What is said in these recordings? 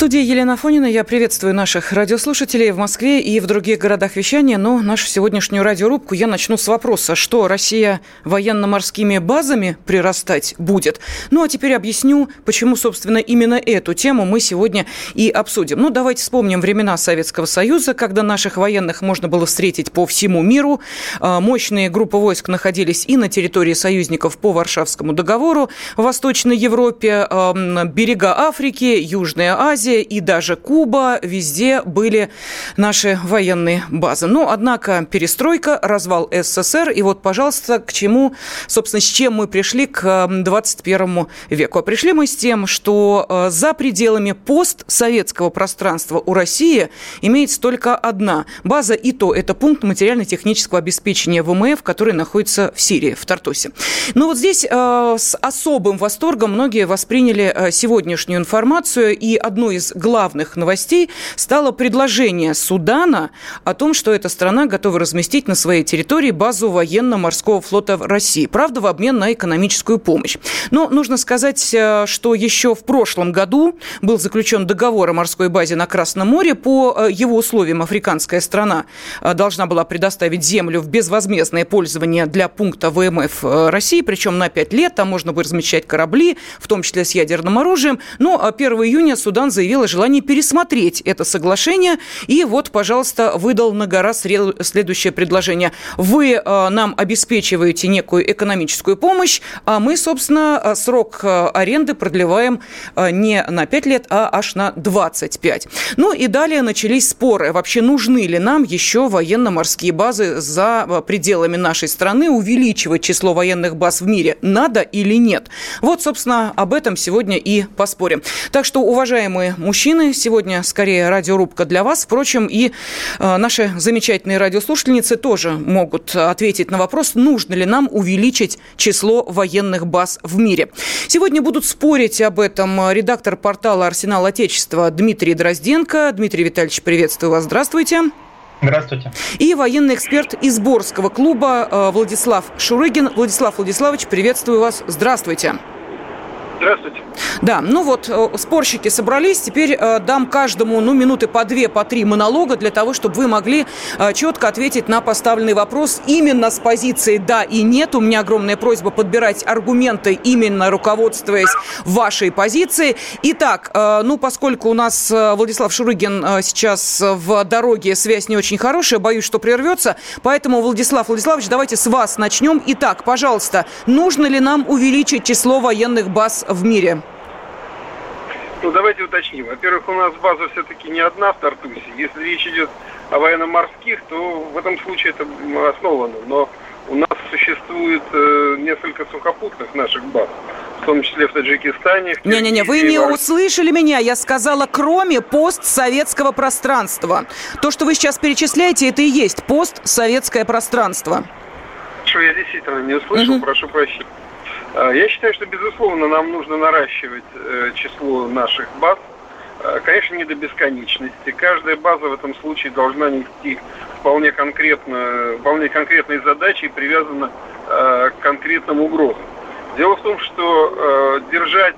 студии Елена Фонина. Я приветствую наших радиослушателей в Москве и в других городах вещания. Но нашу сегодняшнюю радиорубку я начну с вопроса, что Россия военно-морскими базами прирастать будет. Ну, а теперь объясню, почему, собственно, именно эту тему мы сегодня и обсудим. Ну, давайте вспомним времена Советского Союза, когда наших военных можно было встретить по всему миру. А, мощные группы войск находились и на территории союзников по Варшавскому договору в Восточной Европе, берега Африки, Южная Азия, Азия и даже Куба, везде были наши военные базы. Но, ну, однако, перестройка, развал СССР, и вот, пожалуйста, к чему, собственно, с чем мы пришли к 21 веку. А пришли мы с тем, что э, за пределами постсоветского пространства у России имеется только одна база, и то это пункт материально-технического обеспечения ВМФ, который находится в Сирии, в Тартусе. Но вот здесь э, с особым восторгом многие восприняли э, сегодняшнюю информацию, и одной из из главных новостей стало предложение Судана о том, что эта страна готова разместить на своей территории базу военно-морского флота в России. Правда, в обмен на экономическую помощь. Но нужно сказать, э, что еще в прошлом году был заключен договор о морской базе на Красном море. По э, его условиям африканская страна э, должна была предоставить землю в безвозмездное пользование для пункта ВМФ России, причем на 5 лет. Там можно будет размещать корабли, в том числе с ядерным оружием. Но 1 июня Судан заявил заявила желание пересмотреть это соглашение. И вот, пожалуйста, выдал на гора следующее предложение. Вы э, нам обеспечиваете некую экономическую помощь, а мы, собственно, э, срок э, аренды продлеваем не на 5 лет, а аж на 25. Ну и далее начались споры. Вообще нужны ли нам еще военно-морские базы за пределами нашей страны, увеличивать число военных баз в мире? Надо или нет? Вот, собственно, об этом сегодня и поспорим. Так что, уважаемые мужчины. Сегодня скорее радиорубка для вас. Впрочем, и э, наши замечательные радиослушательницы тоже могут ответить на вопрос, нужно ли нам увеличить число военных баз в мире. Сегодня будут спорить об этом редактор портала «Арсенал Отечества» Дмитрий Дрозденко. Дмитрий Витальевич, приветствую вас. Здравствуйте. Здравствуйте. И военный эксперт из Борского клуба э, Владислав Шурыгин. Владислав Владиславович, приветствую вас. Здравствуйте. Здравствуйте. Да, ну вот э, спорщики собрались. Теперь э, дам каждому ну, минуты по две, по три монолога для того, чтобы вы могли э, четко ответить на поставленный вопрос именно с позиции «да» и «нет». У меня огромная просьба подбирать аргументы, именно руководствуясь вашей позицией. Итак, ну поскольку у нас Владислав Шурыгин сейчас в дороге, связь не очень хорошая, боюсь, что прервется. Поэтому, Владислав Владиславович, давайте с вас начнем. Итак, пожалуйста, нужно ли нам увеличить число военных баз в мире? Ну, давайте уточним. Во-первых, у нас база все-таки не одна в Тартусе. Если речь идет о военно-морских, то в этом случае это основано. Но у нас существует э, несколько сухопутных наших баз, в том числе в Таджикистане. Не-не-не, вы не услышали меня. Я сказала, кроме постсоветского пространства. То, что вы сейчас перечисляете, это и есть постсоветское пространство. Что я действительно не услышал, угу. прошу прощения. А, я считаю, что, безусловно, нам нужно наращивать э, число наших баз. А, конечно, не до бесконечности. Каждая база в этом случае должна нести вполне, конкретно, вполне конкретные задачи и привязана к конкретным угрозам. Дело в том, что держать,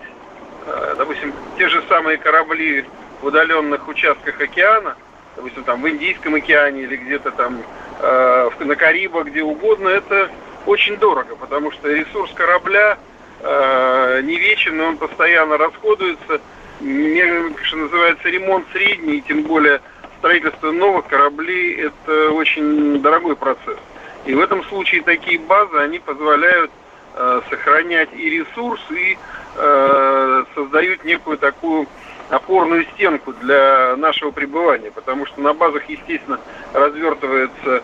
допустим, те же самые корабли в удаленных участках океана, допустим, там в Индийском океане или где-то там на Карибах, где угодно, это очень дорого, потому что ресурс корабля э, не вечен, он постоянно расходуется. Что называется, ремонт средний, тем более строительство новых кораблей – это очень дорогой процесс. И в этом случае такие базы, они позволяют э, сохранять и ресурс, и э, создают некую такую опорную стенку для нашего пребывания, потому что на базах, естественно, развертывается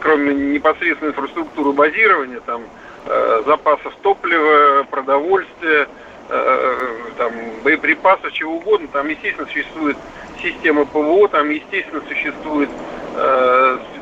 кроме непосредственной инфраструктуры базирования, там, э, запасов топлива, продовольствия, э, там, боеприпасов, чего угодно, там, естественно, существует система ПВО, там, естественно, существует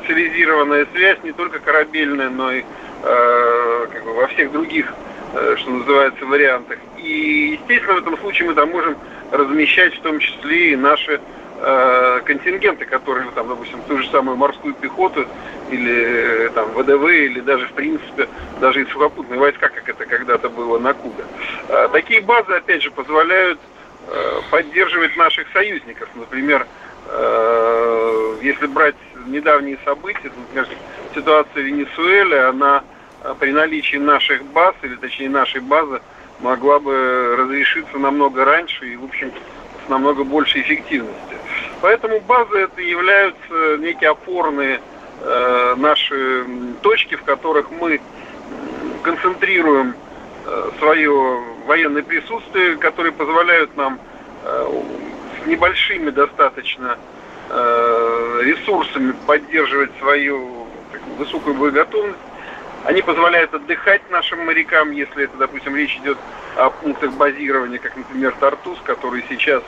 специализированная связь, не только корабельная, но и э, как бы во всех других, э, что называется, вариантах. И, естественно, в этом случае мы там можем размещать в том числе и наши э, контингенты, которые, там, допустим, ту же самую морскую пехоту или там ВДВ, или даже, в принципе, даже и сухопутные войска, как это когда-то было на Кубе. Э, такие базы, опять же, позволяют э, поддерживать наших союзников. Например, э, если брать недавние события, например, ситуация в Венесуэле, она э, при наличии наших баз, или точнее нашей базы, могла бы разрешиться намного раньше и, в общем, с намного большей эффективностью. Поэтому базы это являются некие опорные э, наши точки, в которых мы концентрируем э, свое военное присутствие, которые позволяют нам э, с небольшими достаточно ресурсами поддерживать свою высокую боеготовность. Они позволяют отдыхать нашим морякам, если это, допустим, речь идет о пунктах базирования, как, например, Тартус, который сейчас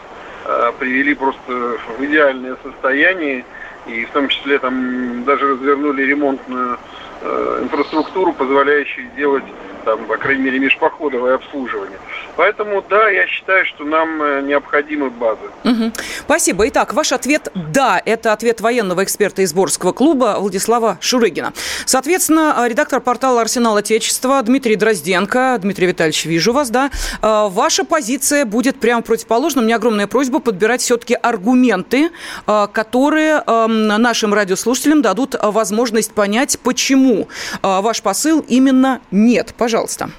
привели просто в идеальное состояние, и в том числе там даже развернули ремонтную э, инфраструктуру, позволяющую делать там, по крайней мере, межпоходовое обслуживание. Поэтому, да, я считаю, что нам э, необходимы базы. Угу. Спасибо. Итак, ваш ответ – да. Это ответ военного эксперта из Борского клуба Владислава Шурыгина. Соответственно, редактор портала «Арсенал Отечества» Дмитрий Дрозденко. Дмитрий Витальевич, вижу вас, да. Э, ваша позиция будет прямо противоположна. У меня огромная просьба подбирать все-таки аргументы, э, которые эм, нашим радиослушателям дадут возможность понять, почему ваш посыл именно нет. Пожалуйста пожалуйста.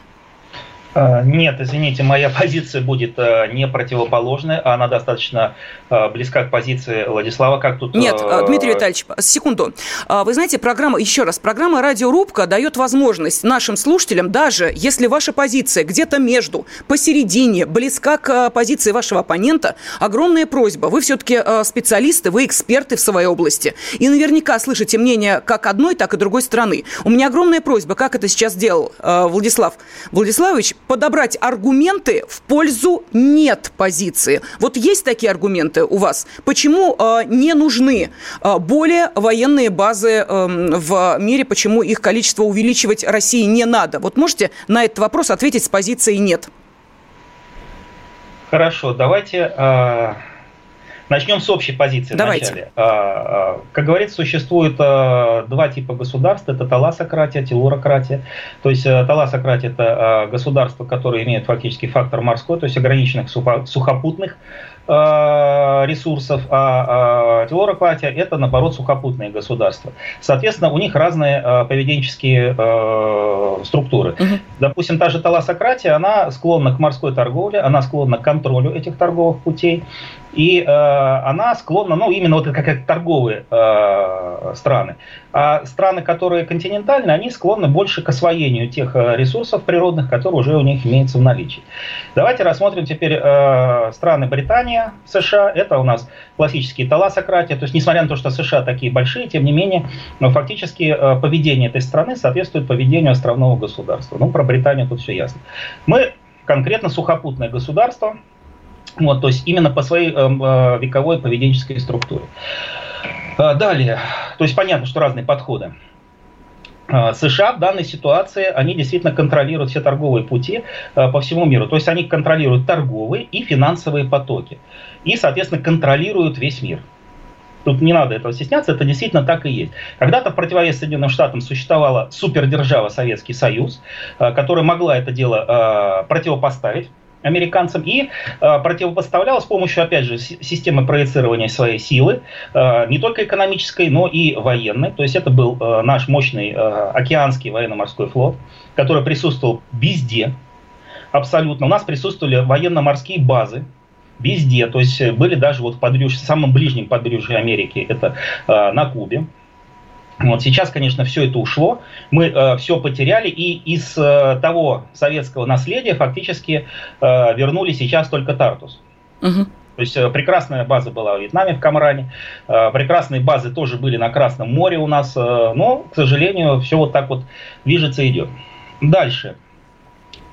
А, нет, извините, моя позиция будет э, не противоположная, она достаточно э, близка к позиции Владислава, как тут... Нет, э, Дмитрий Витальевич, секунду. А, вы знаете, программа, еще раз, программа «Радиорубка» дает возможность нашим слушателям, даже если ваша позиция где-то между, посередине, близка к позиции вашего оппонента, огромная просьба. Вы все-таки специалисты, вы эксперты в своей области. И наверняка слышите мнение как одной, так и другой стороны. У меня огромная просьба, как это сейчас сделал Владислав Владиславович, подобрать аргументы в пользу нет позиции. Вот есть такие аргументы у вас? Почему э, не нужны э, более военные базы э, в мире? Почему их количество увеличивать России не надо? Вот можете на этот вопрос ответить с позиции нет? Хорошо, давайте э, Начнем с общей позиции Давайте. вначале. А, а, как говорится, существует а, два типа государств. Это таласократия, телурократия. То есть таласократия – это государство, которое имеет фактически фактор морской, то есть ограниченных сухопутных Э, ресурсов, а, телорократия – это, наоборот, сухопутные государства. Соответственно, у них разные э, поведенческие э, структуры. Угу. Допустим, та же таласократия, она склонна к морской торговле, она склонна к контролю этих торговых путей, и э, она склонна, ну, именно вот как, торговые э, страны. А страны, которые континентальные, они склонны больше к освоению тех ресурсов природных, которые уже у них имеются в наличии. Давайте рассмотрим теперь э, страны Британии, Германия, США, это у нас классические таласократия. То есть, несмотря на то, что США такие большие, тем не менее, но фактически э, поведение этой страны соответствует поведению островного государства. Ну, про Британию тут все ясно. Мы конкретно сухопутное государство, вот, то есть именно по своей э, э вековой поведенческой структуре. Э, далее, то есть понятно, что разные подходы. А, США в данной ситуации, они действительно контролируют все торговые пути а, по всему миру. То есть они контролируют торговые и финансовые потоки. И, соответственно, контролируют весь мир. Тут не надо этого стесняться, это действительно так и есть. Когда-то в противовес Соединенным Штатам существовала супердержава Советский Союз, а, которая могла это дело противопоставить американцам и э, противопоставляла с помощью, опять же, системы проецирования своей силы, э, не только экономической, но и военной. То есть это был э, наш мощный э, океанский военно-морской флот, который присутствовал везде, абсолютно. У нас присутствовали военно-морские базы, везде, то есть были даже вот в побережье, самом ближнем побережье Америки, это э, на Кубе. Вот сейчас, конечно, все это ушло, мы э, все потеряли, и из э, того советского наследия фактически э, вернули сейчас только Тартус. Угу. То есть э, прекрасная база была в Вьетнаме, в Камране, э, прекрасные базы тоже были на Красном море у нас, э, но, к сожалению, все вот так вот движется и идет. Дальше.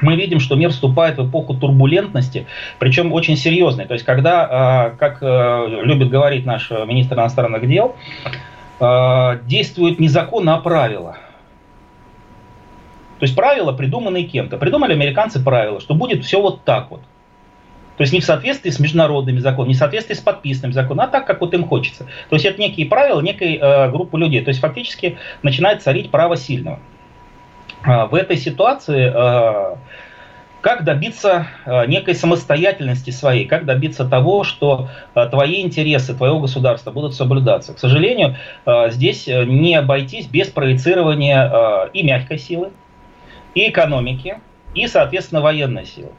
Мы видим, что мир вступает в эпоху турбулентности, причем очень серьезной. То есть, когда, э, как э, любит говорить наш министр иностранных дел, э, действует не закон, а правила. То есть правила, придуманные кем-то. Придумали американцы правила, что будет все вот так вот. То есть не в соответствии с международными законами, не в соответствии с подписанным законом, а так, как вот им хочется. То есть это некие правила некой э, группы людей. То есть фактически начинает царить право сильного. Э, в этой ситуации э, как добиться э, некой самостоятельности своей, как добиться того, что э, твои интересы, твоего государства будут соблюдаться. К сожалению, э, здесь не обойтись без проецирования и мягкой силы, и экономики, и, соответственно, военной силы.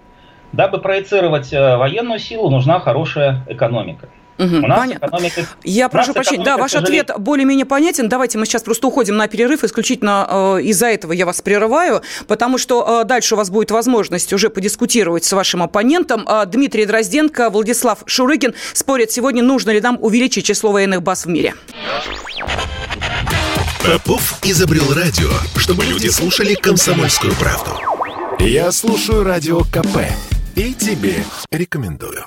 Дабы проецировать военную силу, нужна хорошая экономика. Угу, У нас понятно. экономика... Я прошу прощения, да, ваш сожалению... ответ более-менее понятен. Давайте мы сейчас просто уходим на перерыв. Исключительно э, из-за этого я вас прерываю, потому что э, дальше у вас будет возможность уже подискутировать с вашим оппонентом. Э, Дмитрий Дрозденко, Владислав Шурыгин спорят сегодня, нужно ли нам увеличить число военных баз в мире. Попов изобрел радио, чтобы люди слушали комсомольскую правду. Я слушаю радио КП и тебе рекомендую.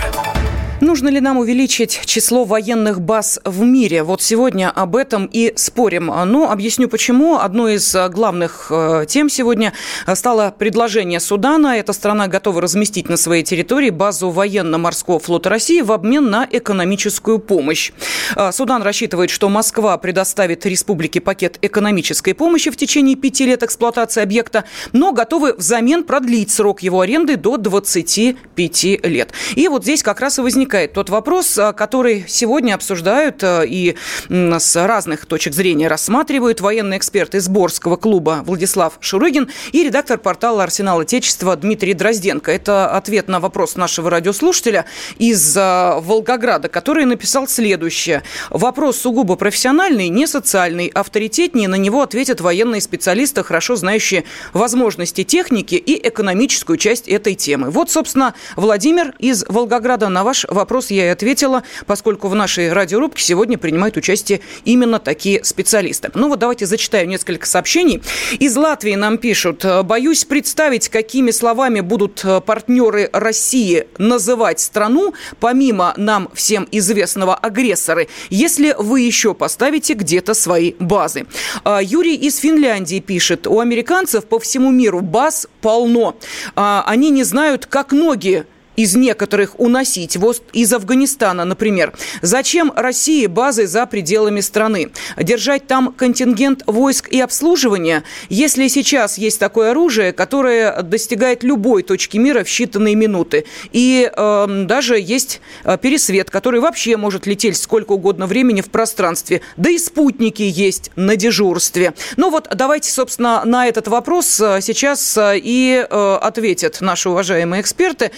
Нужно ли нам увеличить число военных баз в мире? Вот сегодня об этом и спорим. Но объясню почему. Одной из главных э, тем сегодня стало предложение Судана. Эта страна готова разместить на своей территории базу военно-морского флота России в обмен на экономическую помощь. Э, Судан рассчитывает, что Москва предоставит республике пакет экономической помощи в течение пяти лет эксплуатации объекта, но готовы взамен продлить срок его аренды до 25 лет. И вот здесь как раз и возникает возникает тот вопрос, а, который сегодня обсуждают а, и с разных точек зрения рассматривают военный эксперт из Борского клуба Владислав Шурыгин и редактор портала «Арсенал Отечества» Дмитрий Дрозденко. Это ответ на вопрос нашего радиослушателя из а, Волгограда, который написал следующее. Вопрос сугубо профессиональный, не социальный. Авторитетнее на него ответят военные специалисты, хорошо знающие возможности техники и экономическую часть этой темы. Вот, собственно, Владимир из Волгограда на ваш вопрос вопрос я и ответила, поскольку в нашей радиорубке сегодня принимают участие именно такие специалисты. Ну вот давайте зачитаю несколько сообщений. Из Латвии нам пишут, боюсь представить, какими словами будут э, партнеры России называть страну, помимо нам всем известного агрессоры, если вы еще поставите где-то свои базы. А, Юрий из Финляндии пишет, у американцев по всему миру баз полно. А, они не знают, как ноги из некоторых уносить, вот из Афганистана, например. Зачем России базы за пределами страны? Держать там контингент войск и обслуживания, если сейчас есть такое оружие, которое достигает любой точки мира в считанные минуты. И э, даже есть э, пересвет, который вообще может лететь сколько угодно времени в пространстве. Да и спутники есть на дежурстве. Ну вот давайте, собственно, на этот вопрос э, сейчас э, и э, ответят наши уважаемые эксперты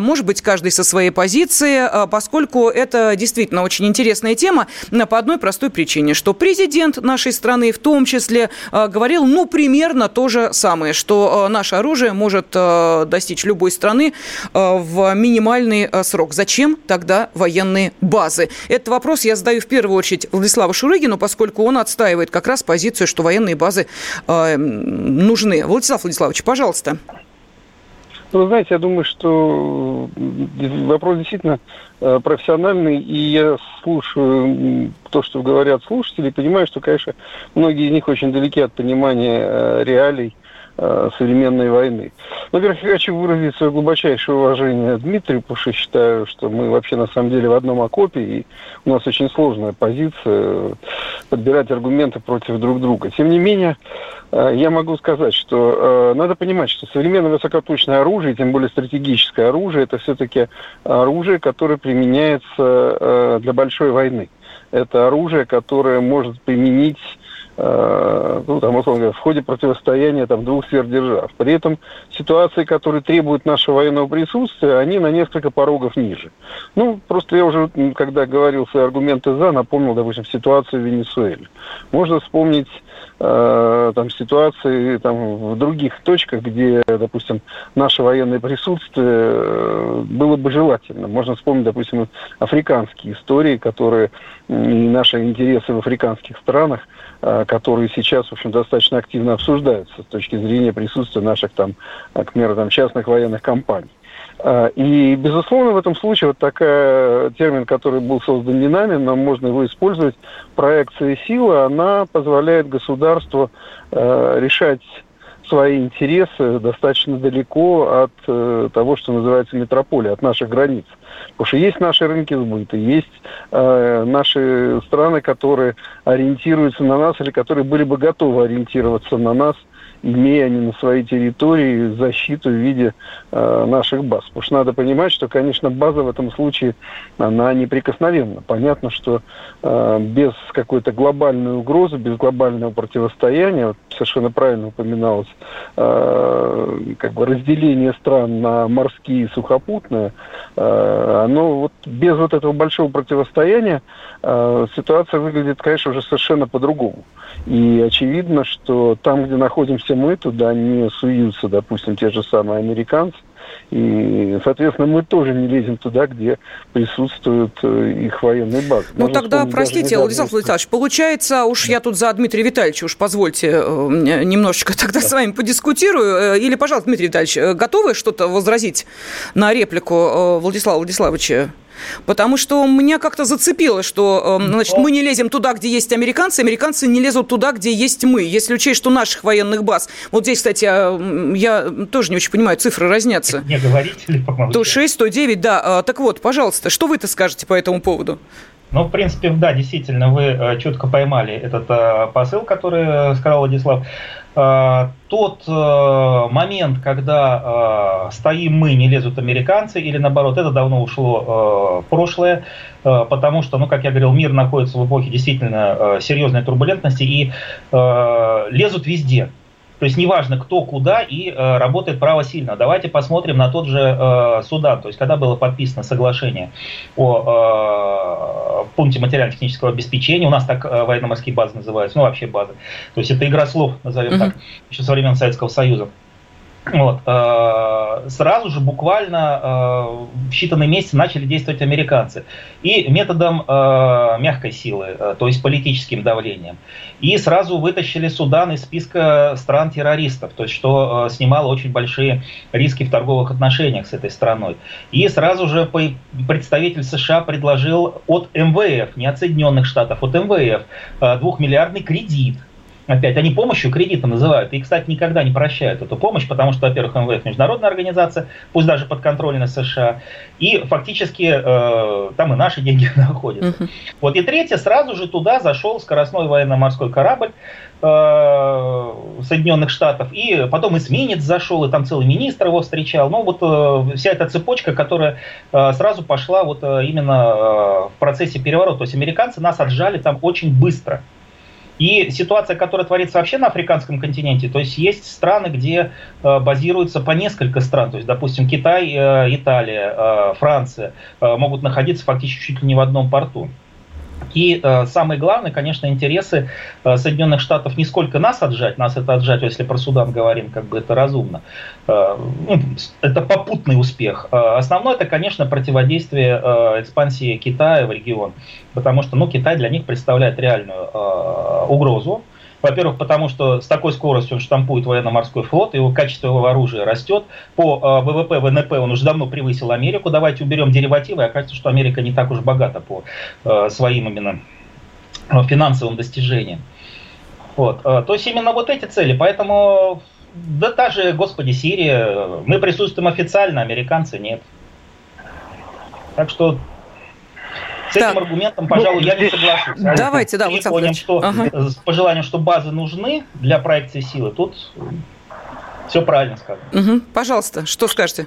может быть, каждый со своей позиции, а, поскольку это действительно очень интересная тема по одной простой причине, что президент нашей страны в том числе а, говорил, ну, примерно то же самое, что а, наше оружие может достичь любой страны в минимальный срок. Зачем тогда военные базы? Этот вопрос я задаю в первую очередь Владиславу Шурыгину, поскольку он отстаивает как раз позицию, что военные базы нужны. Владислав Владиславович, пожалуйста. Ну, знаете, я думаю, что вопрос действительно э, профессиональный, и я слушаю то, что говорят слушатели, и понимаю, что, конечно, многие из них очень далеки от понимания э, реалий Э, современной войны. Во-первых, я хочу выразить свое глубочайшее уважение Дмитрию, потому что считаю, что мы вообще на самом деле в одном окопе, и у нас очень сложная позиция подбирать аргументы против друг друга. Тем не менее, э, я могу сказать, что э, надо понимать, что современное высокоточное оружие, тем более стратегическое оружие, это все-таки оружие, которое применяется для большой войны. Это оружие, которое может применить Э, ну, там, условно говоря, в ходе противостояния там, двух сверхдержав. При этом ситуации, которые требуют нашего военного присутствия, они на несколько порогов ниже. Ну, просто я уже, когда говорил свои аргументы «за», напомнил, допустим, ситуацию в Венесуэле. Можно вспомнить э, там, ситуации там, в других точках, где, допустим, наше военное присутствие э, было бы желательно. Можно вспомнить, допустим, африканские истории, которые, наши интересы в африканских странах – которые сейчас, в общем, достаточно активно обсуждаются с точки зрения присутствия наших там, к примеру, там, частных военных компаний. И, безусловно, в этом случае вот такой термин, который был создан не нами, но можно его использовать, проекция силы, она позволяет государству решать свои интересы достаточно далеко от э, того, что называется метрополия, от наших границ. Потому что есть наши рынки сбыта, есть э, наши страны, которые ориентируются на нас или которые были бы готовы ориентироваться на нас имея они на своей территории защиту в виде э, наших баз. Потому что надо понимать, что, конечно, база в этом случае, она неприкосновенна. Понятно, что э, без какой-то глобальной угрозы, без глобального противостояния, вот совершенно правильно упоминалось, э, как бы разделение стран на морские и сухопутные, э, оно вот без вот этого большого противостояния э, ситуация выглядит, конечно, уже совершенно по-другому. И очевидно, что там, где находимся мы, туда не суются, допустим, те же самые американцы. И, соответственно, мы тоже не лезем туда, где присутствуют э, их военные базы. Ну, Можно тогда, простите, Владислав Владиславович, получается, уж да. я тут за Дмитрия Витальевича, уж позвольте э, немножечко тогда да. с вами подискутирую. Э, или, пожалуйста, Дмитрий Витальевич, готовы что-то возразить на реплику Владислава Владиславовича? Потому что меня как-то зацепило, что эм, значит, мы не лезем туда, где есть американцы, американцы не лезут туда, где есть мы. Если учесть, что наших военных баз... Вот здесь, кстати, а, я тоже не очень понимаю, цифры разнятся. Не говорите помолчите? То 6, то 9, да. А, так вот, пожалуйста, что вы-то скажете по этому поводу? Ну, в принципе, да, действительно, вы э, четко поймали этот э, посыл, который э, сказал Владислав. Тот момент, когда стоим мы, не лезут американцы, или наоборот, это давно ушло в прошлое, потому что, ну, как я говорил, мир находится в эпохе действительно серьезной турбулентности и лезут везде. То есть неважно, кто куда и э, работает право сильно. Давайте посмотрим на тот же э, Судан. То есть когда было подписано соглашение о э, пункте материально-технического обеспечения, у нас так э, военно-морские базы называются, ну вообще базы. То есть это игра слов, назовем mm-hmm. так, еще со времен Советского Союза. Вот, э, сразу же буквально э, в считанные месяцы начали действовать американцы. И методом э, мягкой силы, то есть политическим давлением. И сразу вытащили Судан из списка стран-террористов, то есть что снимало очень большие риски в торговых отношениях с этой страной. И сразу же представитель США предложил от МВФ, не от Соединенных Штатов, от МВФ, двухмиллиардный кредит опять, они помощью кредита называют. И, кстати, никогда не прощают эту помощь, потому что, во-первых, МВФ международная организация, пусть даже подконтрольная США, и фактически э, там и наши деньги находятся. Uh-huh. Вот и третье, сразу же туда зашел скоростной военно-морской корабль э, Соединенных Штатов, и потом эсминец зашел, и там целый министр его встречал. Ну вот э, вся эта цепочка, которая э, сразу пошла вот э, именно э, в процессе переворота. То есть американцы нас отжали там очень быстро. И ситуация, которая творится вообще на африканском континенте, то есть есть страны, где э, базируются по несколько стран, то есть, допустим, Китай, э, Италия, э, Франция могут находиться фактически чуть ли не в одном порту. И э, самое главное, конечно, интересы э, Соединенных Штатов не сколько нас отжать, нас это отжать, если про Судан говорим, как бы это разумно. Э, ну, это попутный успех. Э, основное это, конечно, противодействие э, экспансии Китая в регион, потому что, ну, Китай для них представляет реальную э, угрозу. Во-первых, потому что с такой скоростью он штампует военно-морской флот, его качество его оружия растет. По э, ВВП, ВНП он уже давно превысил Америку. Давайте уберем деривативы, и окажется, что Америка не так уж богата по э, своим именно э, финансовым достижениям. Вот. То есть именно вот эти цели. Поэтому, да та же, господи, Сирия, мы присутствуем официально, американцы нет. Так что с так. этим аргументом, пожалуй, ну, я не соглашусь. А Давайте, да, вот понял, что ага. с пожеланием, что базы нужны для проекции силы, тут все правильно сказано. Угу. Пожалуйста, что скажете?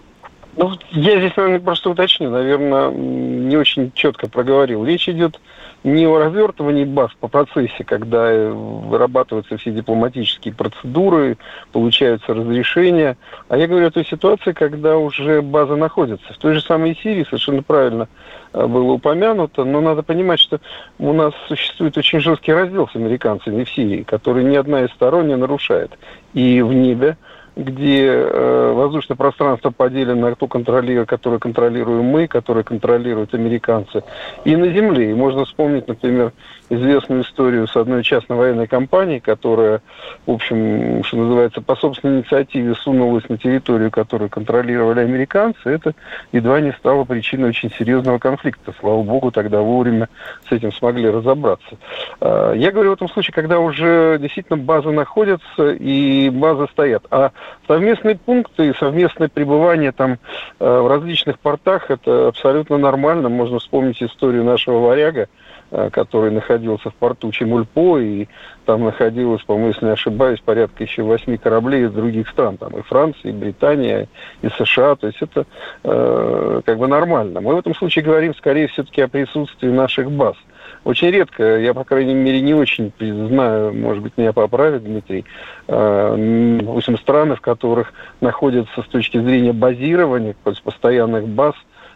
Ну, я здесь, наверное, просто уточню, наверное, не очень четко проговорил. Речь идет не о развертывании баз по процессе, когда вырабатываются все дипломатические процедуры, получаются разрешения, а я говорю о той ситуации, когда уже база находится. В той же самой Сирии совершенно правильно э, было упомянуто, но надо понимать, что у нас существует очень жесткий раздел с американцами в Сирии, который ни одна из сторон не нарушает. И в небе где э, воздушное пространство поделено на ту контролирует, которую контролируем мы, которую контролируют американцы, и на земле. И можно вспомнить, например, известную историю с одной частной военной компанией, которая, в общем, что называется, по собственной инициативе сунулась на территорию, которую контролировали американцы. Это едва не стало причиной очень серьезного конфликта. Слава богу, тогда вовремя с этим смогли разобраться. А, я говорю в этом случае, когда уже действительно базы находятся и базы стоят. А совместные пункты совместное пребывание там э, в различных портах, это абсолютно нормально. Можно вспомнить историю нашего варяга, Э, который находился в порту Чемульпо, и там находилось, по-моему, если не ошибаюсь, порядка еще восьми кораблей из других стран, там и Франция, и Британия, и США, то есть это э, как бы нормально. Мы в этом случае говорим скорее все-таки о присутствии наших баз. Очень редко, я, по крайней мере, не очень знаю, может быть, меня поправит Дмитрий, э, допустим, страны, в которых находятся с точки зрения базирования, то есть постоянных баз,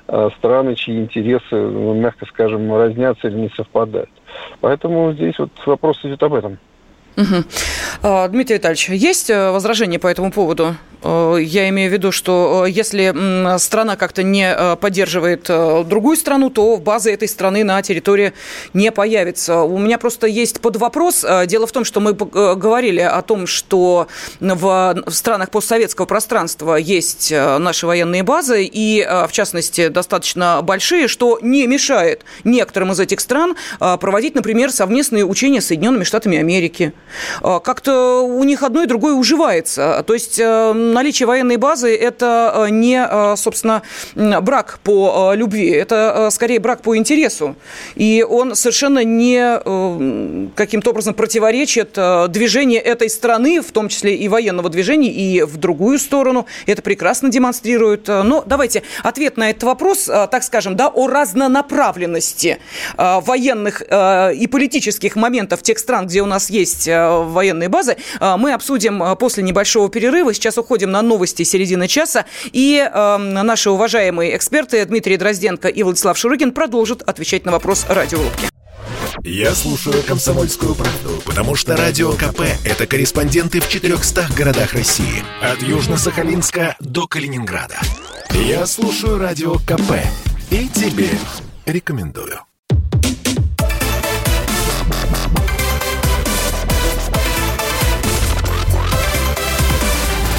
Э, страны, чьи интересы, ну, мягко скажем, разнятся или не совпадают. Поэтому здесь вот вопрос идет об этом. Угу. Дмитрий Витальевич, есть э, возражения по этому поводу? Э, я имею в виду, что если страна как-то не поддерживает другую страну, то база этой страны на территории не появится. У меня просто есть под вопрос. Дело в том, что мы говорили о том, что в странах постсоветского пространства есть наши военные базы, и, в частности, достаточно большие, что не мешает некоторым из этих стран проводить, например, совместные учения с Соединенными Штатами Америки. Как-то у них одно и другое уживается. То есть э, наличие военной базы – это э, не, э, собственно, брак по любви, это скорее брак по интересу. И он совершенно не каким-то образом противоречит движению этой страны, в том числе и военного движения, и в другую сторону. Это прекрасно демонстрирует. Но давайте ответ на этот вопрос, так скажем, да, о разнонаправленности военных и политических моментов тех стран, где у нас есть Э, военные базы, э, мы обсудим э, после небольшого перерыва. Сейчас уходим на новости середины часа. И наши уважаемые эксперты Дмитрий Дрозденко и Владислав Шурыгин продолжат отвечать на вопрос радиорубки. Я слушаю «Комсомольскую правду», потому что «Радио КП» — это корреспонденты в 400 городах России. От Южно-Сахалинска до Калининграда. Я слушаю «Радио КП» и тебе рекомендую.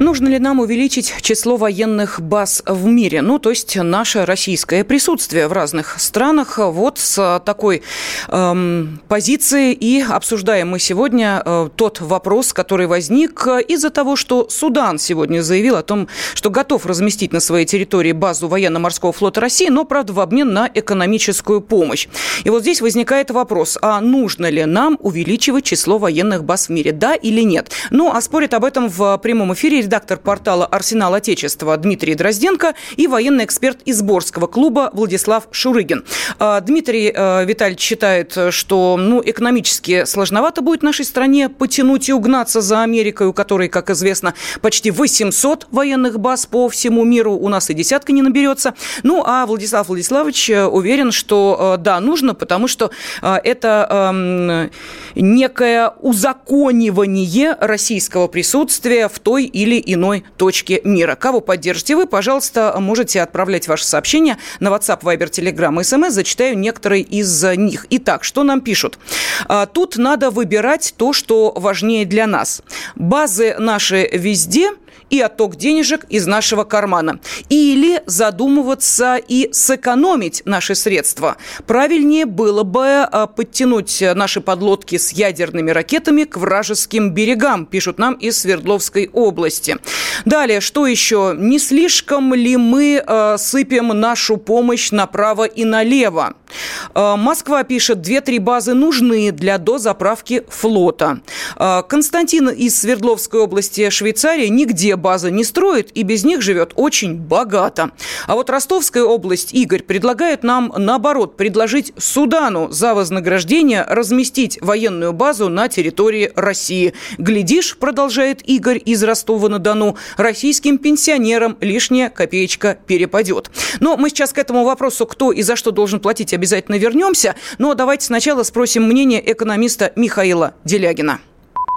Нужно ли нам увеличить число военных баз в мире? Ну, то есть наше российское присутствие в разных странах. Вот с такой эм, позиции и обсуждаем мы сегодня э, тот вопрос, который возник из-за того, что Судан сегодня заявил о том, что готов разместить на своей территории базу военно-морского флота России, но, правда, в обмен на экономическую помощь. И вот здесь возникает вопрос, а нужно ли нам увеличивать число военных баз в мире, да или нет? Ну, а спорит об этом в прямом эфире редактор портала «Арсенал Отечества» Дмитрий Дрозденко и военный эксперт из Борского клуба Владислав Шурыгин. А, Дмитрий э, Витальевич считает, что ну, экономически сложновато будет нашей стране потянуть и угнаться за Америкой, у которой, как известно, почти 800 военных баз по всему миру. У нас и десятка не наберется. Ну, а Владислав Владиславович э, уверен, что э, да, нужно, потому что это эм, некое узаконивание российского присутствия в той или иной точке мира. Кого поддержите вы, пожалуйста, можете отправлять ваши сообщения на WhatsApp, Viber, Telegram и SMS. Зачитаю некоторые из них. Итак, что нам пишут? А, тут надо выбирать то, что важнее для нас. Базы наши везде – и отток денежек из нашего кармана. Или задумываться и сэкономить наши средства. Правильнее было бы а, подтянуть наши подлодки с ядерными ракетами к вражеским берегам, пишут нам из Свердловской области. Далее, что еще? Не слишком ли мы э, сыпем нашу помощь направо и налево? Э, Москва пишет, две-три базы нужны для дозаправки флота. Э, Константин из Свердловской области Швейцарии нигде базы не строит и без них живет очень богато. А вот Ростовская область, Игорь, предлагает нам, наоборот, предложить Судану за вознаграждение разместить военную базу на территории России. Глядишь, продолжает Игорь из Ростова-на-Дону, российским пенсионерам лишняя копеечка перепадет. Но мы сейчас к этому вопросу, кто и за что должен платить, обязательно вернемся. Но давайте сначала спросим мнение экономиста Михаила Делягина.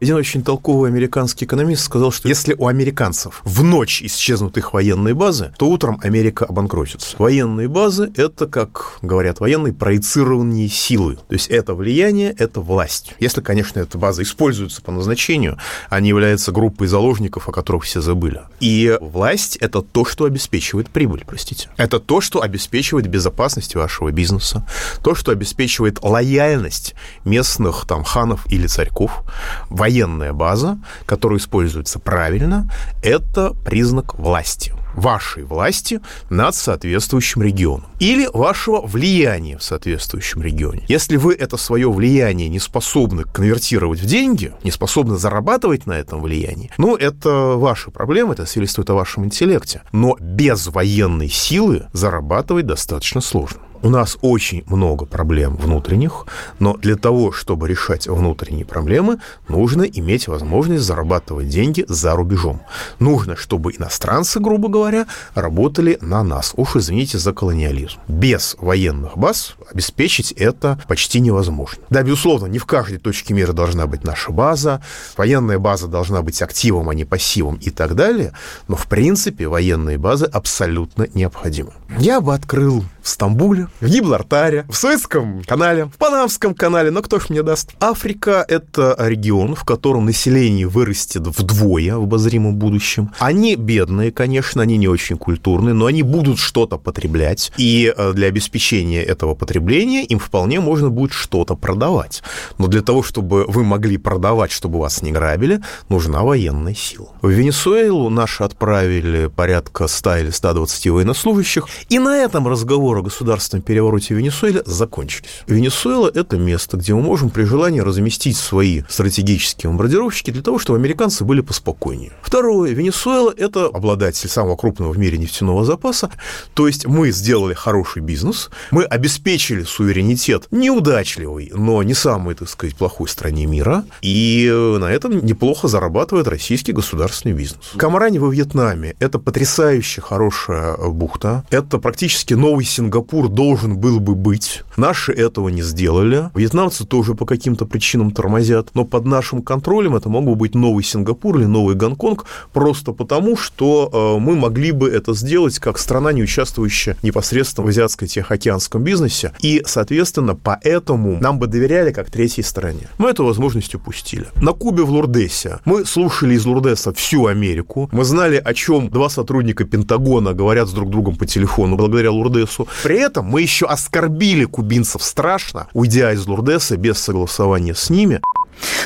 Один очень толковый американский экономист сказал, что если у американцев в ночь исчезнут их военные базы, то утром Америка обанкротится. Военные базы – это, как говорят военные, проецированные силы. То есть это влияние, это власть. Если, конечно, эта база используется по назначению, а не является группой заложников, о которых все забыли. И власть – это то, что обеспечивает прибыль, простите. Это то, что обеспечивает безопасность вашего бизнеса, то, что обеспечивает лояльность местных там ханов или царьков. Военные военная база, которая используется правильно, это признак власти вашей власти над соответствующим регионом или вашего влияния в соответствующем регионе. Если вы это свое влияние не способны конвертировать в деньги, не способны зарабатывать на этом влиянии, ну, это ваши проблемы, это свидетельствует о вашем интеллекте. Но без военной силы зарабатывать достаточно сложно. У нас очень много проблем внутренних, но для того, чтобы решать внутренние проблемы, нужно иметь возможность зарабатывать деньги за рубежом. Нужно, чтобы иностранцы, грубо говоря, работали на нас. Уж извините за колониализм. Без военных баз обеспечить это почти невозможно. Да, безусловно, не в каждой точке мира должна быть наша база, военная база должна быть активом, а не пассивом и так далее, но в принципе военные базы абсолютно необходимы. Я бы открыл в Стамбуле, в Гиблартаре, в Суэцком канале, в Панамском канале, но кто ж мне даст? Африка — это регион, в котором население вырастет вдвое в обозримом будущем. Они бедные, конечно, они не очень культурные, но они будут что-то потреблять, и э, для обеспечения этого потребления им вполне можно будет что-то продавать. Но для того, чтобы вы могли продавать, чтобы вас не грабили, нужна военная сила. В Венесуэлу наши отправили порядка 100 или 120 военнослужащих, и на этом разговор разговоры о государственном перевороте в Венесуэле закончились. Венесуэла – это место, где мы можем при желании разместить свои стратегические бомбардировщики для того, чтобы американцы были поспокойнее. Второе. Венесуэла – это обладатель самого крупного в мире нефтяного запаса. То есть мы сделали хороший бизнес, мы обеспечили суверенитет неудачливый, но не самой, так сказать, плохой стране мира, и на этом неплохо зарабатывает российский государственный бизнес. Камарани во Вьетнаме – это потрясающе хорошая бухта, это практически новый Сингапур должен был бы быть. Наши этого не сделали. Вьетнамцы тоже по каким-то причинам тормозят. Но под нашим контролем это мог бы быть новый Сингапур или новый Гонконг, просто потому, что э, мы могли бы это сделать как страна, не участвующая непосредственно в азиатско-тихоокеанском бизнесе. И, соответственно, поэтому нам бы доверяли как третьей стороне. Мы эту возможность упустили. На Кубе в Лурдесе мы слушали из Лурдеса всю Америку. Мы знали, о чем два сотрудника Пентагона говорят с друг другом по телефону благодаря Лурдесу. При этом мы еще оскорбили кубинцев страшно, уйдя из Лурдеса без согласования с ними.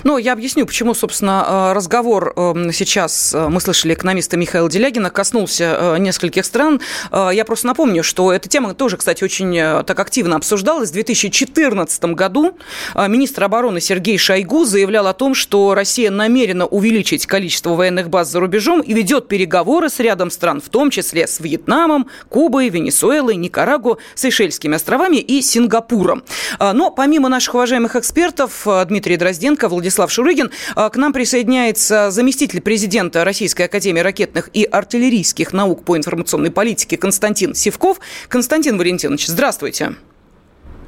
Ну, я объясню, почему, собственно, э, разговор эм, сейчас, э, мы слышали экономиста Михаила Делягина, коснулся э, нескольких стран. Я просто напомню, что эта тема тоже, кстати, очень так активно обсуждалась. В 2014 году министр обороны Сергей Шойгу заявлял о том, что Россия намерена увеличить количество военных баз за рубежом и ведет переговоры с рядом стран, в том числе с Вьетнамом, Кубой, Венесуэлой, Никарагу, Сейшельскими островами и Сингапуром. Но помимо наших уважаемых экспертов, Дмитрий Дрозденко, Владислав Шурыгин. А, к нам присоединяется заместитель президента Российской Академии ракетных и артиллерийских наук по информационной политике Константин Севков. Константин Валентинович, здравствуйте.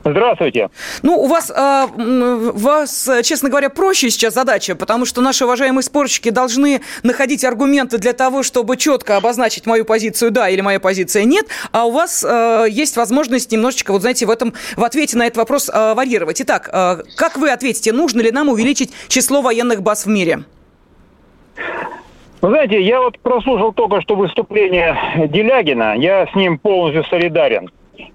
Здравствуйте. Ну, у вас, э, вас, честно говоря, проще сейчас задача, потому что наши уважаемые спорщики должны находить аргументы для того, чтобы четко обозначить мою позицию «да» или моя позиция «нет», а у вас э, есть возможность немножечко, вот знаете, в этом, в ответе на этот вопрос э, варьировать. Итак, э, как вы ответите, нужно ли нам увеличить число военных баз в мире? Вы знаете, я вот прослушал только что выступление Делягина, я с ним полностью солидарен.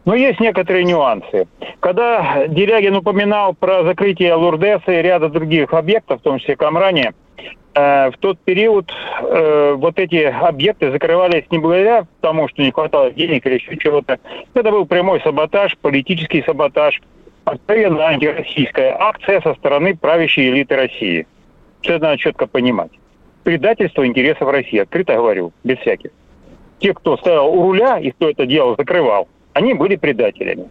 Но есть некоторые нюансы. Когда Делягин упоминал про закрытие Лурдеса и ряда других объектов, в том числе Камрани, э, в тот период э, вот эти объекты закрывались не благодаря тому, что не хватало денег или еще чего-то. Это был прямой саботаж, политический саботаж, откровенно антироссийская акция со стороны правящей элиты России. Все надо четко понимать. Предательство интересов России, открыто говорю, без всяких. Те, кто стоял у руля и кто это дело закрывал, они были предателями.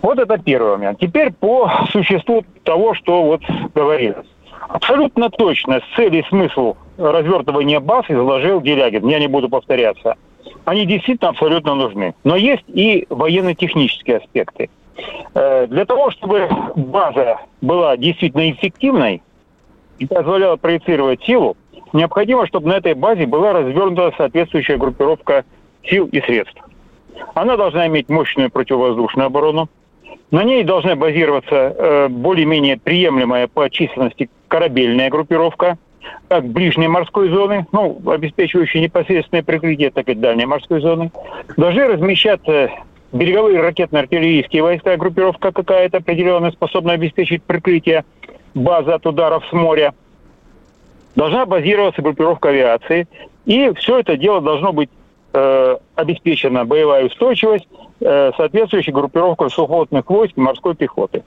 Вот это первый момент. Теперь по существу того, что вот говорилось. Абсолютно точно с целью и смысл развертывания баз изложил Делягин. Я не буду повторяться. Они действительно абсолютно нужны. Но есть и военно-технические аспекты. Э, для того, чтобы база была действительно эффективной и позволяла проецировать силу, необходимо, чтобы на этой базе была развернута соответствующая группировка сил и средств. Она должна иметь мощную противовоздушную оборону. На ней должна базироваться э, более-менее приемлемая по численности корабельная группировка, как ближней морской зоны, ну, обеспечивающие непосредственное прикрытие, так и дальней морской зоны. Должны размещаться береговые ракетно-артиллерийские войска, группировка какая-то определенная, способная обеспечить прикрытие базы от ударов с моря. Должна базироваться группировка авиации. И все это дело должно быть э, обеспечена боевая устойчивость, э, соответствующей группировкой сухопутных войск и морской пехоты.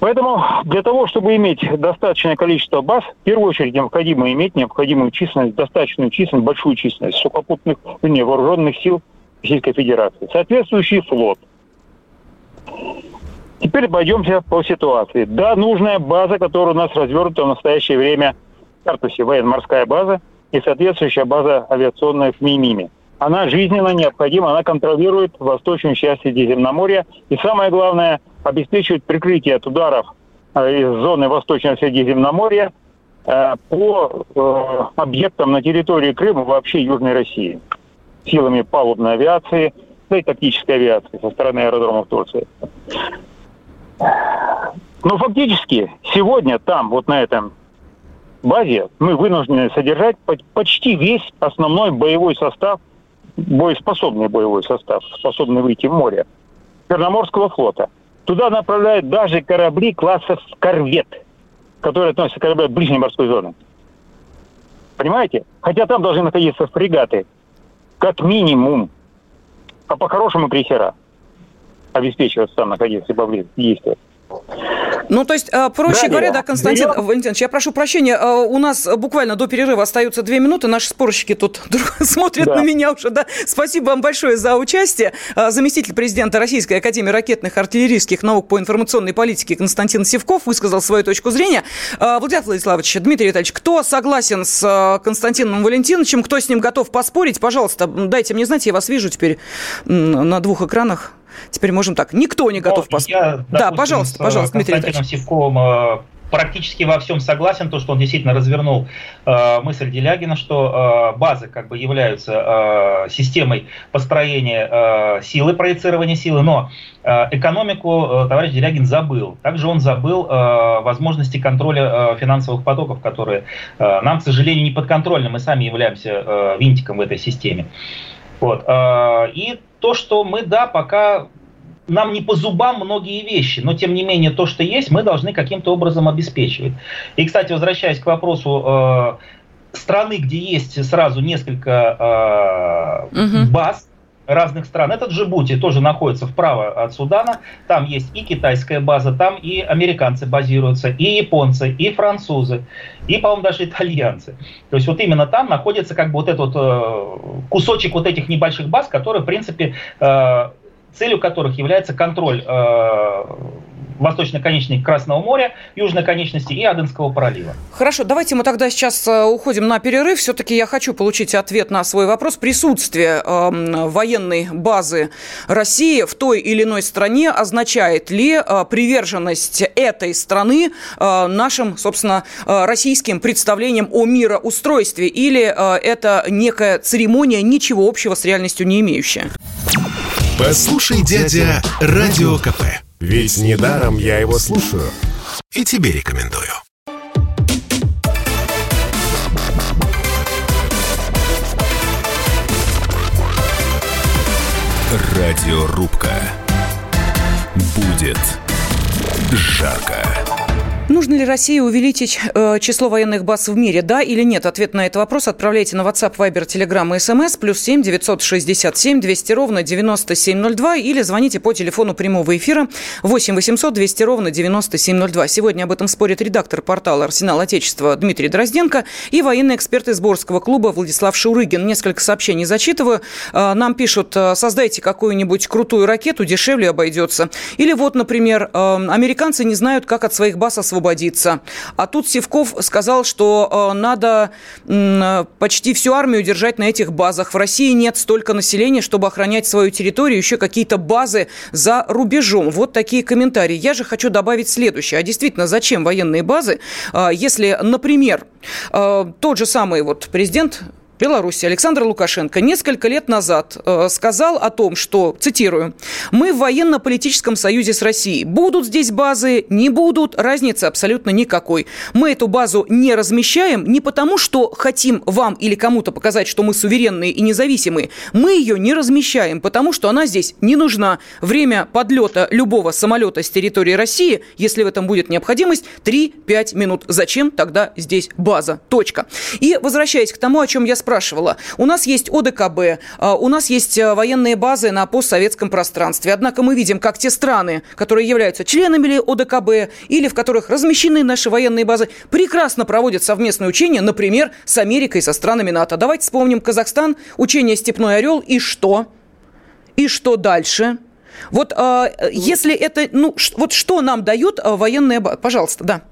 Поэтому для того, чтобы иметь достаточное количество баз, в первую очередь необходимо иметь необходимую численность, достаточную численность, большую численность сухопутных, не, вооруженных сил Российской Федерации. Соответствующий флот. Теперь пойдемте по ситуации. Да, нужная база, которая у нас развернута в настоящее время в Картусе, военно-морская база и соответствующая база авиационная в Мимиме. Она жизненно необходима, она контролирует восточную часть Средиземноморья и самое главное, обеспечивает прикрытие от ударов э, из зоны Восточного Средиземноморья э, по э, объектам на территории Крыма вообще Южной России силами палубной авиации, да и тактической авиации со стороны аэродромов Турции. Но фактически сегодня там, вот на этом базе, мы вынуждены содержать почти весь основной боевой состав, боеспособный боевой состав, способный выйти в море, Черноморского флота. Туда направляют даже корабли класса «Корвет», которые относятся к кораблям ближней морской зоны. Понимаете? Хотя там должны находиться фрегаты как минимум, а по-хорошему крейсера обеспечивать там находиться поблизости действия. Ну, то есть, а, проще Далее. говоря, да, Константин Берем... Валентинович, я прошу прощения, а, у нас буквально до перерыва остаются две минуты, наши спорщики тут смотрят да. на меня уже, да. Спасибо вам большое за участие. А, заместитель президента Российской Академии ракетных артиллерийских наук по информационной политике Константин Севков высказал свою точку зрения. Владимир Владиславович, Дмитрий Витальевич, кто согласен с Константином Валентиновичем, кто с ним готов поспорить, пожалуйста, дайте мне знать, я вас вижу теперь на двух экранах. Теперь можем так. Никто не готов поспорить. Да, пожалуйста, пожалуйста, Дмитрий Константином Севковым э, практически во всем согласен, то, что он действительно развернул э, мысль Делягина, что э, базы как бы являются э, системой построения э, силы, проецирования силы, но э, экономику э, товарищ Делягин забыл. Также он забыл э, возможности контроля э, финансовых потоков, которые э, нам, к сожалению, не подконтрольны. Мы сами являемся э, винтиком в этой системе. Вот. Э, и то, что мы, да, пока нам не по зубам многие вещи, но тем не менее то, что есть, мы должны каким-то образом обеспечивать. И, кстати, возвращаясь к вопросу э, страны, где есть сразу несколько э, угу. баз, разных стран. Этот Джибути тоже находится вправо от Судана. Там есть и китайская база, там и американцы базируются, и японцы, и французы, и, по-моему, даже итальянцы. То есть вот именно там находится как бы вот этот э, кусочек вот этих небольших баз, которые, в принципе, э, целью которых является контроль э, восточной конечности Красного моря, южной конечности и Аденского пролива. Хорошо, давайте мы тогда сейчас э, уходим на перерыв. Все-таки я хочу получить ответ на свой вопрос. Присутствие э, военной базы России в той или иной стране означает ли э, приверженность этой страны э, нашим, собственно, э, российским представлениям о мироустройстве? Или э, это некая церемония, ничего общего с реальностью не имеющая? Послушай, дядя, Радио КП. Ведь недаром я его слушаю. И тебе рекомендую. Радиорубка. Будет жарко. Нужно ли России увеличить э, число военных баз в мире? Да или нет? Ответ на этот вопрос отправляйте на WhatsApp, Viber, Telegram и SMS плюс 7 967 200 ровно 9702 или звоните по телефону прямого эфира 8 800 200 ровно 9702. Сегодня об этом спорит редактор портала «Арсенал Отечества» Дмитрий Дрозденко и военный эксперт из Борского клуба Владислав Шурыгин. Несколько сообщений зачитываю. Э, нам пишут, э, создайте какую-нибудь крутую ракету, дешевле обойдется. Или вот, например, э, американцы не знают, как от своих баз освободиться освободиться. А тут Севков сказал, что э, надо почти всю армию держать на этих базах. В России нет столько населения, чтобы охранять свою территорию, еще какие-то базы за рубежом. Вот такие комментарии. Я же хочу добавить следующее. А действительно, зачем военные базы, э, если, например, э, тот же самый вот президент Беларуси Александр Лукашенко несколько лет назад э, сказал о том, что, цитирую, «Мы в военно-политическом союзе с Россией. Будут здесь базы, не будут, разницы абсолютно никакой. Мы эту базу не размещаем не потому, что хотим вам или кому-то показать, что мы суверенные и независимые. Мы ее не размещаем, потому что она здесь не нужна. Время подлета любого самолета с территории России, если в этом будет необходимость, 3-5 минут. Зачем тогда здесь база? Точка. И возвращаясь к тому, о чем я спрашивала, спрашивала. У нас есть ОДКБ, а, у нас есть э, военные базы на постсоветском пространстве. Однако мы видим, как те страны, которые являются членами ОДКБ или в которых размещены наши военные базы, прекрасно проводят совместные учения, например, с Америкой, со странами НАТО. Давайте вспомним Казахстан, учение «Степной орел» и что? И что дальше? Вот э, если это, ну, вот что нам дает э, военная база? Пожалуйста, да.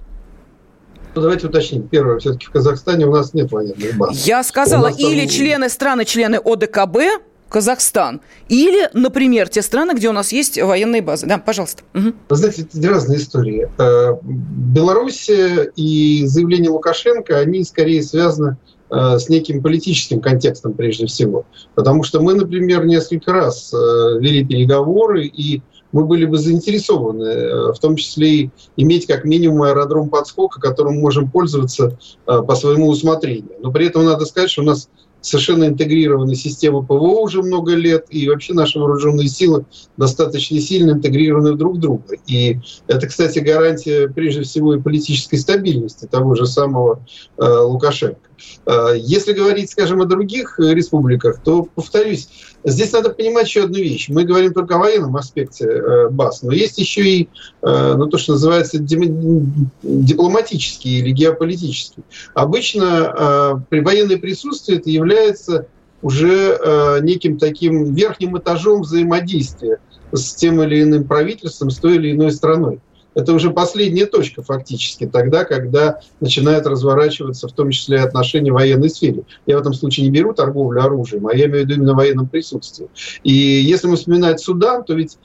Ну, давайте уточним. Первое, все-таки в Казахстане у нас нет военных баз. Я сказала, или там... члены страны, члены ОДКБ, Казахстан, или, например, те страны, где у нас есть военные базы. Да, пожалуйста. Угу. Вы знаете, это разные истории. Э, Беларусь и заявление Лукашенко, они скорее связаны э, с неким политическим контекстом прежде всего. Потому что мы, например, несколько раз э, вели переговоры и мы были бы заинтересованы, э, в том числе и иметь как минимум аэродром подскока, которым мы можем пользоваться э, по своему усмотрению. Но при этом надо сказать, что у нас совершенно интегрированная система ПВО уже много лет, и вообще наши вооруженные силы достаточно сильно интегрированы друг в друга. И это, кстати, гарантия прежде всего и политической стабильности того же самого э, Лукашенко. Э, если говорить, скажем, о других республиках, то, повторюсь, здесь надо понимать еще одну вещь. Мы говорим только о военном аспекте э, баз, но есть еще и э, ну, то, что называется дипломатический или геополитический. Обычно при военной присутствии это является уже неким таким верхним этажом взаимодействия с тем или иным правительством, с той или иной страной это уже последняя точка фактически, тогда, когда начинают разворачиваться в том числе отношения в военной сфере. Я в этом случае не беру торговлю оружием, а я имею в виду именно военном присутствии. И если мы вспоминать Судан, то ведь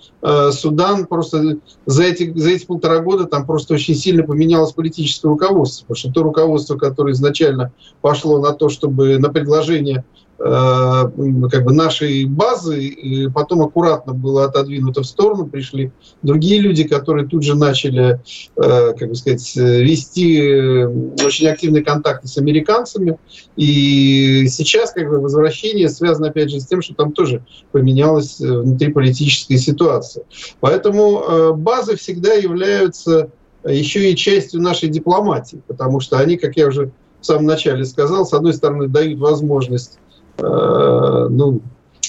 Судан просто за эти, за эти полтора года там просто очень сильно поменялось политическое руководство, потому что то руководство, которое изначально пошло на то, чтобы на предложение Э, как бы нашей базы, и потом аккуратно было отодвинуто в сторону, пришли другие люди, которые тут же начали, э, как бы сказать, вести очень активные контакты с американцами, и сейчас как бы возвращение связано опять же с тем, что там тоже поменялась внутриполитическая ситуация. Поэтому э, базы всегда являются еще и частью нашей дипломатии, потому что они, как я уже в самом начале сказал, с одной стороны дают возможность Э, ну,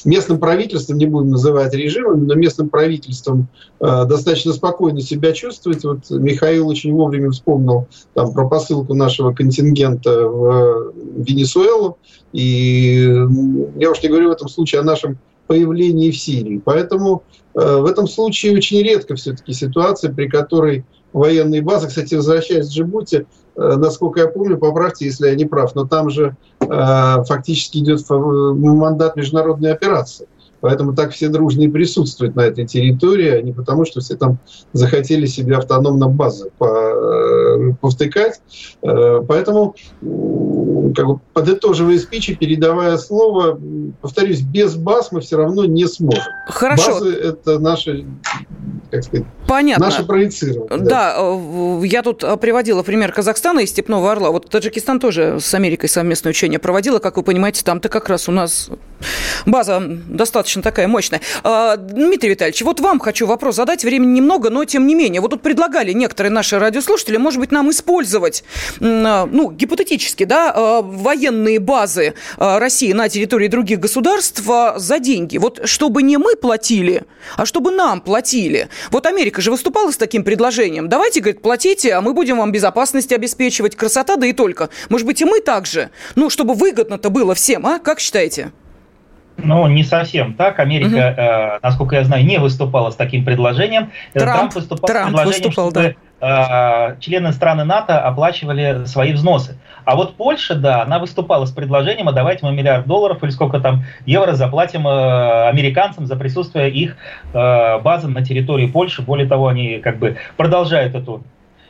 местным правительством, не будем называть режимом, но местным правительством э, достаточно спокойно себя чувствовать. Вот Михаил очень вовремя вспомнил там, про посылку нашего контингента в Венесуэлу. И я уж не говорю в этом случае о нашем появлении в Сирии. Поэтому э, в этом случае очень редко все-таки ситуация, при которой военные базы, кстати, возвращаясь к Джибути, Э, насколько я помню, поправьте, если я не прав, но там же э, фактически идет мандат международной операции. Поэтому так все дружно и присутствуют на этой территории, а не потому, что все там захотели себе автономно базы э, повтыкать. Поэтому, как бы подытоживая спич и передавая слово, повторюсь, без баз мы все равно не сможем. Хорошо. Базы – это наши как сказать, Понятно. наше проецирование. Да. да, я тут приводила пример Казахстана и Степного Орла. Вот Таджикистан тоже с Америкой совместное учение проводила. Как вы понимаете, там-то как раз у нас база достаточно такая мощная. А, Дмитрий Витальевич, вот вам хочу вопрос задать. Времени немного, но тем не менее. Вот тут предлагали некоторые наши радиослушатели, может быть, нам использовать, ну, гипотетически, да, военные базы России на территории других государств за деньги. Вот чтобы не мы платили, а чтобы нам платили. Вот Америка же выступала с таким предложением. Давайте, говорит, платите, а мы будем вам безопасность обеспечивать. Красота, да и только. Может быть, и мы также. Ну, чтобы выгодно-то было всем, а? Как считаете? Ну, не совсем так. Америка, угу. э, насколько я знаю, не выступала с таким предложением. Трамп, Трамп выступал Трамп с предложением, выступал, чтобы да. э, члены страны НАТО оплачивали свои взносы. А вот Польша, да, она выступала с предложением, а давайте мы миллиард долларов или сколько там евро заплатим э, американцам за присутствие их э, базы на территории Польши. Более того, они как бы продолжают эту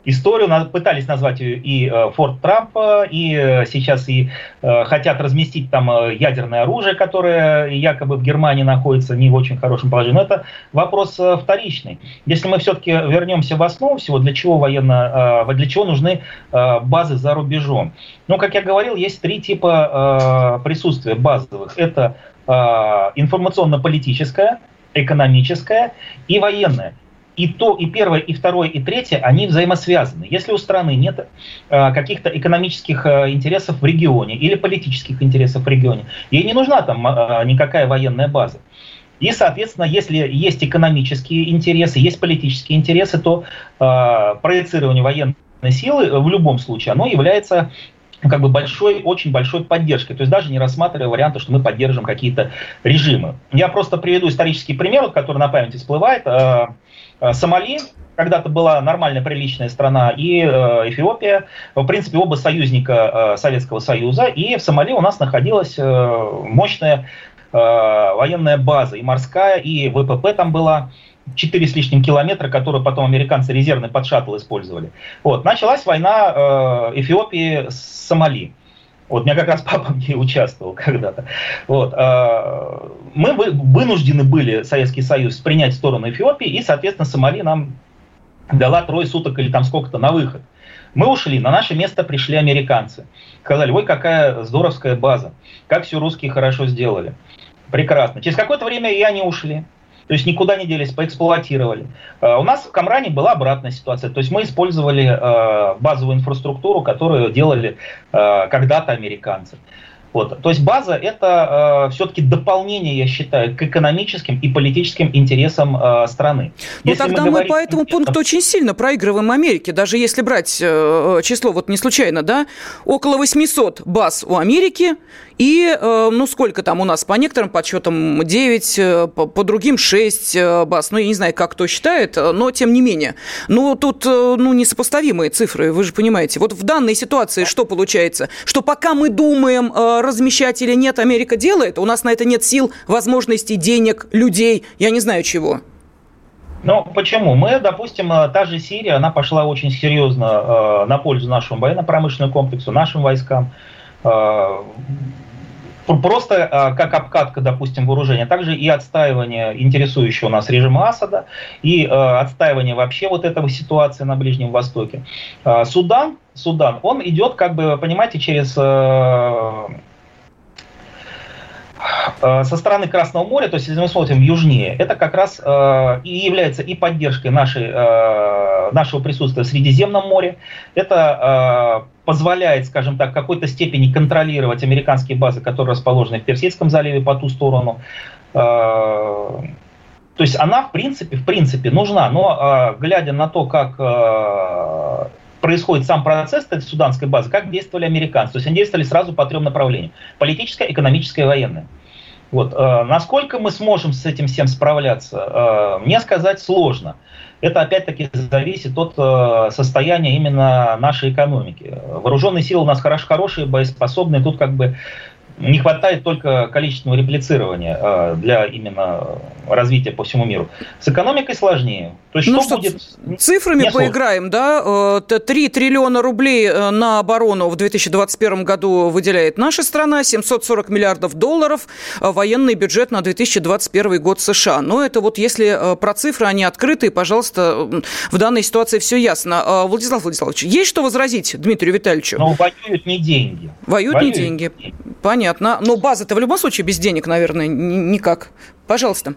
историю. Пытались назвать и э, Форт Трампа, и э, сейчас и э, хотят разместить там ядерное оружие, которое якобы в Германии находится не в очень хорошем положении. Но это вопрос вторичный. Если мы все-таки вернемся в основу всего, для чего военно, для чего нужны базы за рубежом? Ну, как я говорил, есть три типа присутствия базовых. Это информационно-политическое, экономическое и военное и то, и первое, и второе, и третье, они взаимосвязаны. Если у страны нет э, каких-то экономических э, интересов в регионе или политических интересов в регионе, ей не нужна там э, никакая военная база. И, соответственно, если есть экономические интересы, есть политические интересы, то э, проецирование военной силы в любом случае, оно является как бы большой, очень большой поддержкой. То есть даже не рассматривая варианты, что мы поддержим какие-то режимы. Я просто приведу исторический пример, который на памяти всплывает. Э, Сомали когда-то была нормальная, приличная страна, и э, Эфиопия, в принципе, оба союзника э, Советского Союза, и в Сомали у нас находилась мощная военная база, и морская, и ВПП там была, 4 с лишним километра, которые потом американцы резервный под шаттл использовали. Вот. Началась война Эфиопии с Сомали. Вот, у меня как раз папа в ней участвовал когда-то. Вот, э, мы вынуждены были, Советский Союз, принять сторону Эфиопии, и, соответственно, Сомали нам дала трое суток или там сколько-то на выход. Мы ушли, на наше место пришли американцы. Сказали, ой, какая здоровская база, как все русские хорошо сделали. Прекрасно. Через какое-то время и они ушли. То есть никуда не делись, поэксплуатировали. Uh, у нас в Камране была обратная ситуация. То есть мы использовали uh, базовую инфраструктуру, которую делали uh, когда-то американцы. Вот. То есть база это э, все-таки дополнение, я считаю, к экономическим и политическим интересам э, страны. Ну если тогда мы, говорим, мы по этому пункту очень сильно проигрываем Америке, даже если брать э, число, вот не случайно, да, около 800 баз у Америки и, э, ну, сколько там у нас, по некоторым подсчетам 9, э, по, по другим 6 э, баз, ну, я не знаю, как кто считает, но тем не менее. Ну, тут, ну, несопоставимые цифры, вы же понимаете. Вот в данной ситуации что получается? Что пока мы думаем размещать или нет, Америка делает. У нас на это нет сил, возможностей, денег, людей, я не знаю чего. Ну, почему? Мы, допустим, та же Сирия, она пошла очень серьезно э, на пользу нашему военно-промышленному комплексу, нашим войскам. Э, просто э, как обкатка, допустим, вооружения, также и отстаивание интересующего нас режима Асада, и э, отстаивание вообще вот этого ситуации на Ближнем Востоке. Судан, Судан, он идет, как бы, понимаете, через... Э, со стороны Красного моря, то есть если мы смотрим южнее, это как раз э, и является и поддержкой нашей, э, нашего присутствия в Средиземном море. Это позволяет, скажем так, в какой-то степени контролировать американские базы, которые расположены в Персидском заливе по ту сторону. То есть она в принципе, в принципе нужна, но глядя на то, как происходит сам процесс этой суданской базы, как действовали американцы. То есть они действовали сразу по трем направлениям. Политическое, экономическое и военное. Вот. Э, насколько мы сможем с этим всем справляться, э, мне сказать сложно. Это опять-таки зависит от э, состояния именно нашей экономики. Вооруженные силы у нас хорош, хорошие, боеспособные. Тут как бы не хватает только количественного реплицирования э, для именно развития по всему миру. С экономикой сложнее. То есть ну что, что будет... Цифрами поиграем, да? 3 э, триллиона рублей э, на оборону в 2021 году выделяет наша страна, 740 миллиардов долларов военный бюджет на 2021 год США. Но это вот если про цифры, они открыты, пожалуйста, в данной ситуации все ясно. Владислав Владиславович, есть что возразить Дмитрию Витальевичу? Ну, воюют не деньги. Воюют, воюют не деньги. Понятно понятно. Но база-то в любом случае без денег, наверное, никак. Пожалуйста.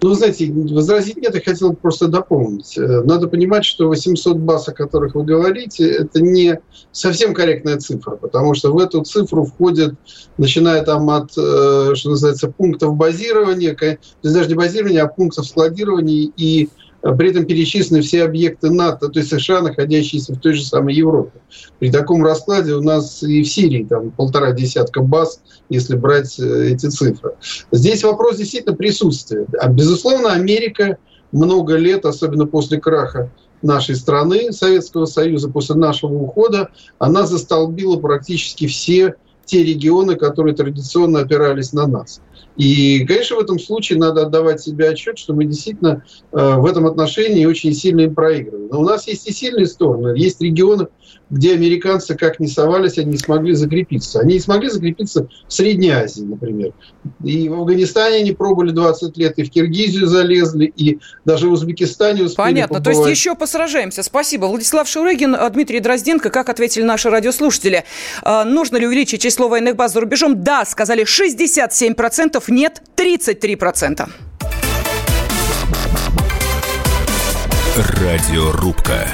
Ну, знаете, возразить нет, я хотел просто дополнить. Э, надо понимать, что 800 баз, о которых вы говорите, это не совсем корректная цифра, потому что в эту цифру входит, начиная там от, э, что называется, пунктов базирования, то даже не базирования, а пунктов складирования и при этом перечислены все объекты НАТО, то есть США, находящиеся в той же самой Европе. При таком раскладе у нас и в Сирии там полтора десятка баз, если брать э, эти цифры. Здесь вопрос действительно присутствия. А, безусловно, Америка много лет, особенно после краха нашей страны, Советского Союза, после нашего ухода, она застолбила практически все те регионы, которые традиционно опирались на нас. И, конечно, в этом случае надо отдавать себе отчет, что мы действительно э, в этом отношении очень сильно им проигрываем. Но у нас есть и сильные стороны. Есть регионы, где американцы как ни совались, они не смогли закрепиться. Они не смогли закрепиться в Средней Азии, например. И в Афганистане они пробовали 20 лет, и в Киргизию залезли, и даже в Узбекистане успели Понятно, побывать. то есть еще посражаемся. Спасибо. Владислав Шурыгин, Дмитрий Дрозденко, как ответили наши радиослушатели? А, нужно ли увеличить число военных баз за рубежом? Да, сказали 67%, нет 33%. Радиорубка.